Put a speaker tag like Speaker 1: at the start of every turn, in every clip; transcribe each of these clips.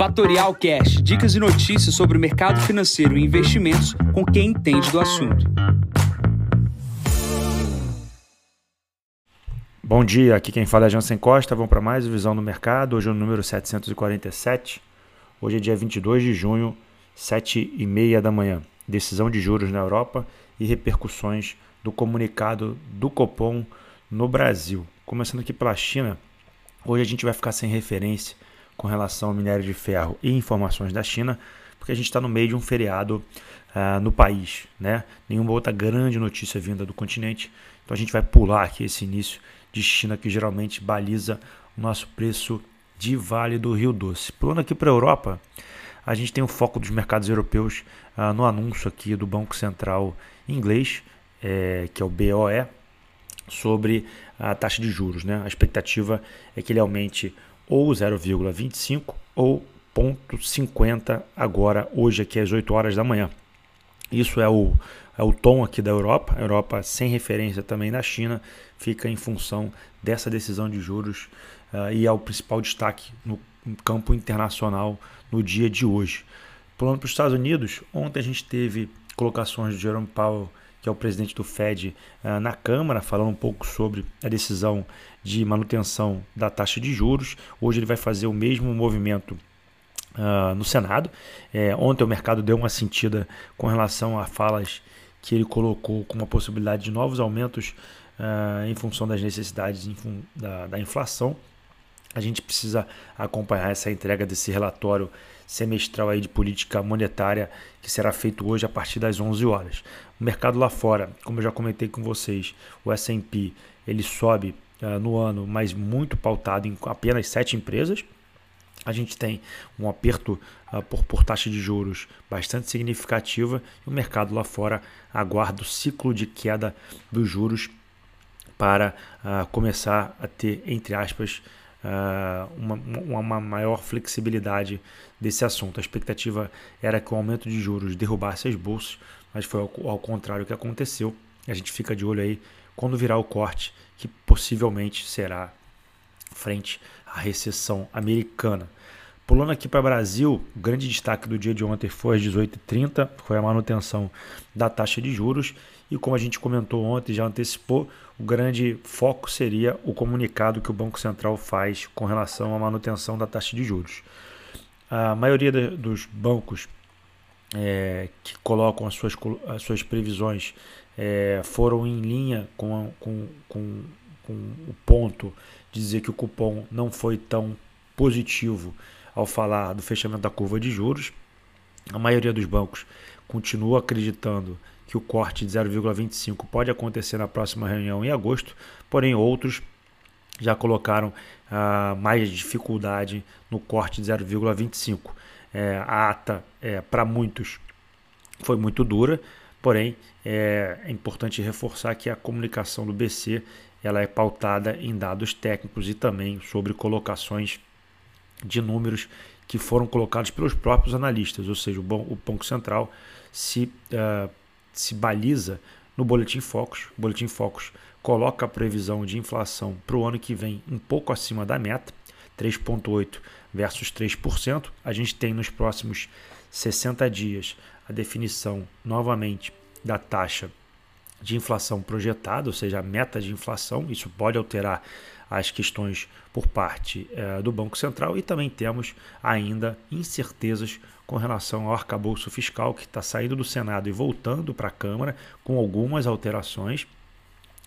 Speaker 1: Fatorial Cash, dicas e notícias sobre o mercado financeiro e investimentos com quem entende do assunto.
Speaker 2: Bom dia, aqui quem fala é Jansen Costa. Vamos para mais Visão no Mercado. Hoje é o número 747. Hoje é dia 22 de junho, 7 e meia da manhã. Decisão de juros na Europa e repercussões do comunicado do Copom no Brasil. Começando aqui pela China, hoje a gente vai ficar sem referência com relação ao minério de ferro e informações da China, porque a gente está no meio de um feriado uh, no país, né? Nenhuma outra grande notícia vinda do continente. Então a gente vai pular aqui esse início de China que geralmente baliza o nosso preço de Vale do Rio Doce. Pulando aqui para a Europa, a gente tem o foco dos mercados europeus uh, no anúncio aqui do Banco Central inglês, é, que é o BOE, sobre a taxa de juros. Né? A expectativa é que ele aumente ou 0,25 ou 0,50 agora, hoje aqui às 8 horas da manhã. Isso é o, é o tom aqui da Europa. A Europa, sem referência também na China, fica em função dessa decisão de juros uh, e é o principal destaque no campo internacional no dia de hoje. Pulando para os Estados Unidos, ontem a gente teve colocações de Jerome Powell que é o presidente do Fed, uh, na Câmara, falando um pouco sobre a decisão de manutenção da taxa de juros. Hoje ele vai fazer o mesmo movimento uh, no Senado. É, ontem o mercado deu uma sentida com relação a falas que ele colocou com uma possibilidade de novos aumentos uh, em função das necessidades da, da inflação. A gente precisa acompanhar essa entrega desse relatório semestral aí de política monetária que será feito hoje a partir das 11 horas. O mercado lá fora, como eu já comentei com vocês, o S&P ele sobe uh, no ano, mas muito pautado em apenas sete empresas. A gente tem um aperto uh, por, por taxa de juros bastante significativa e o mercado lá fora aguarda o ciclo de queda dos juros para uh, começar a ter, entre aspas, uh, uma, uma maior flexibilidade desse assunto. A expectativa era que o aumento de juros derrubasse as bolsas, mas foi ao, ao contrário que aconteceu. A gente fica de olho aí quando virar o corte, que possivelmente será frente à recessão americana. Pulando aqui para Brasil, o grande destaque do dia de ontem foi às 18h30, foi a manutenção da taxa de juros. E como a gente comentou ontem, já antecipou, o grande foco seria o comunicado que o Banco Central faz com relação à manutenção da taxa de juros. A maioria dos bancos é, que colocam as suas, as suas previsões é, foram em linha com, com, com, com o ponto de dizer que o cupom não foi tão positivo ao falar do fechamento da curva de juros. A maioria dos bancos continua acreditando que o corte de 0,25 pode acontecer na próxima reunião em agosto, porém outros já colocaram ah, mais dificuldade no corte de 0,25. É, a ata, é, para muitos, foi muito dura, porém é, é, importante reforçar que a comunicação do BC ela é pautada em dados técnicos e também sobre colocações de números que foram colocados pelos próprios analistas, ou seja, o, o Banco Central se, uh, se baliza no Boletim Focus. O Boletim Focus coloca a previsão de inflação para o ano que vem um pouco acima da meta, 3,8% versus 3%. A gente tem nos próximos 60 dias a definição novamente da taxa de inflação projetada, ou seja, a meta de inflação. Isso pode alterar as questões por parte eh, do Banco Central e também temos ainda incertezas com relação ao arcabouço fiscal que está saindo do Senado e voltando para a Câmara com algumas alterações.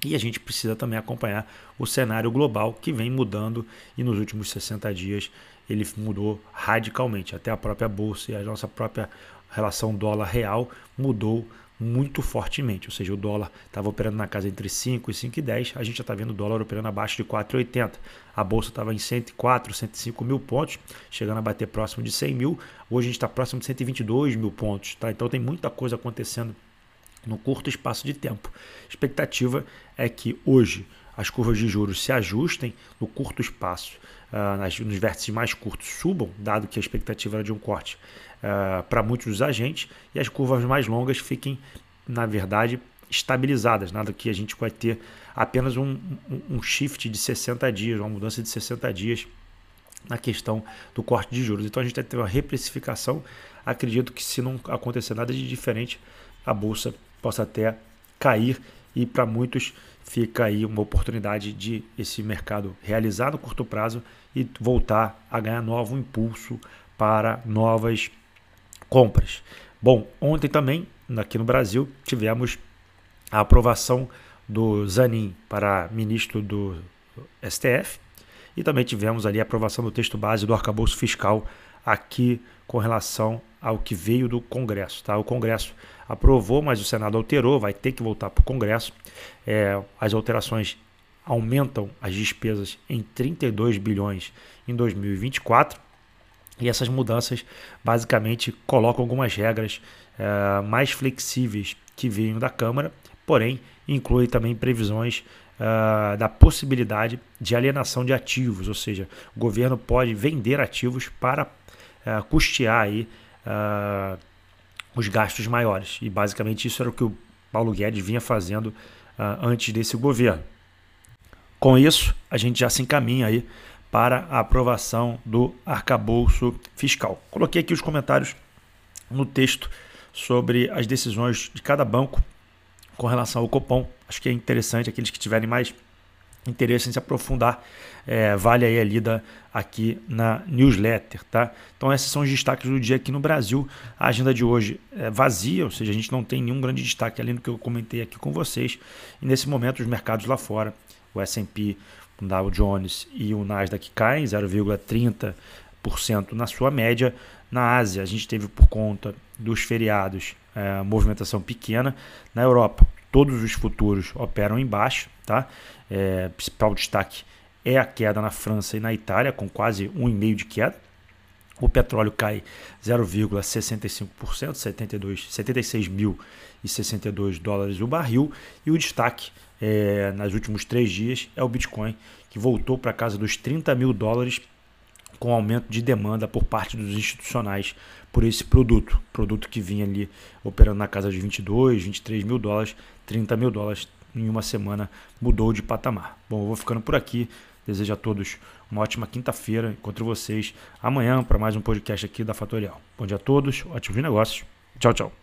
Speaker 2: E a gente precisa também acompanhar o cenário global que vem mudando e nos últimos 60 dias ele mudou radicalmente. Até a própria bolsa e a nossa própria relação dólar real mudou muito fortemente, ou seja, o dólar estava operando na casa entre 5 e 5,10, a gente já está vendo o dólar operando abaixo de 4,80. A bolsa estava em 104, 105 mil pontos, chegando a bater próximo de 100 mil, hoje a gente está próximo de 122 mil pontos, tá? então tem muita coisa acontecendo no curto espaço de tempo. A expectativa é que hoje as curvas de juros se ajustem no curto espaço, nas, nos vértices mais curtos subam, dado que a expectativa era de um corte uh, para muitos dos agentes, e as curvas mais longas fiquem, na verdade, estabilizadas, nada que a gente vai ter apenas um, um, um shift de 60 dias, uma mudança de 60 dias na questão do corte de juros. Então a gente vai ter uma reprecificação. Acredito que se não acontecer nada de diferente, a bolsa possa até cair e para muitos fica aí uma oportunidade de esse mercado realizar no curto prazo e voltar a ganhar novo impulso para novas compras. Bom, ontem também aqui no Brasil tivemos a aprovação do Zanin para ministro do STF e também tivemos ali a aprovação do texto base do arcabouço fiscal aqui com relação ao que veio do Congresso. Tá? O Congresso aprovou, mas o Senado alterou, vai ter que voltar para o Congresso. É, as alterações aumentam as despesas em 32 bilhões em 2024 e essas mudanças basicamente colocam algumas regras é, mais flexíveis que vinham da Câmara, porém inclui também previsões uh, da possibilidade de alienação de ativos, ou seja, o governo pode vender ativos para uh, custear aí, uh, os gastos maiores. E basicamente isso era o que o Paulo Guedes vinha fazendo antes desse governo. Com isso, a gente já se encaminha aí para a aprovação do arcabouço fiscal. Coloquei aqui os comentários no texto sobre as decisões de cada banco com relação ao Copom. Acho que é interessante aqueles que tiverem mais interesse em se aprofundar, é, vale aí a lida aqui na newsletter, tá? Então esses são os destaques do dia aqui no Brasil. A agenda de hoje é vazia, ou seja, a gente não tem nenhum grande destaque além do que eu comentei aqui com vocês. E nesse momento os mercados lá fora, o S&P, o Dow Jones e o Nasdaq caem 0,30% na sua média. Na Ásia, a gente teve por conta dos feriados é, movimentação pequena. Na Europa, todos os futuros operam em baixo. Tá? É, principal destaque é a queda na França e na Itália, com quase 1,5% de queda. O petróleo cai 0,65%, 72, 76.062 dólares o barril. E o destaque é, nos últimos três dias é o Bitcoin, que voltou para casa dos 30 mil dólares com aumento de demanda por parte dos institucionais por esse produto. Produto que vinha ali operando na casa de 22, 23 mil dólares, 30 mil dólares em uma semana mudou de patamar. Bom, eu vou ficando por aqui. Desejo a todos uma ótima quinta-feira. Encontro vocês amanhã para mais um podcast aqui da Fatorial. Bom dia a todos, ótimos negócios. Tchau, tchau.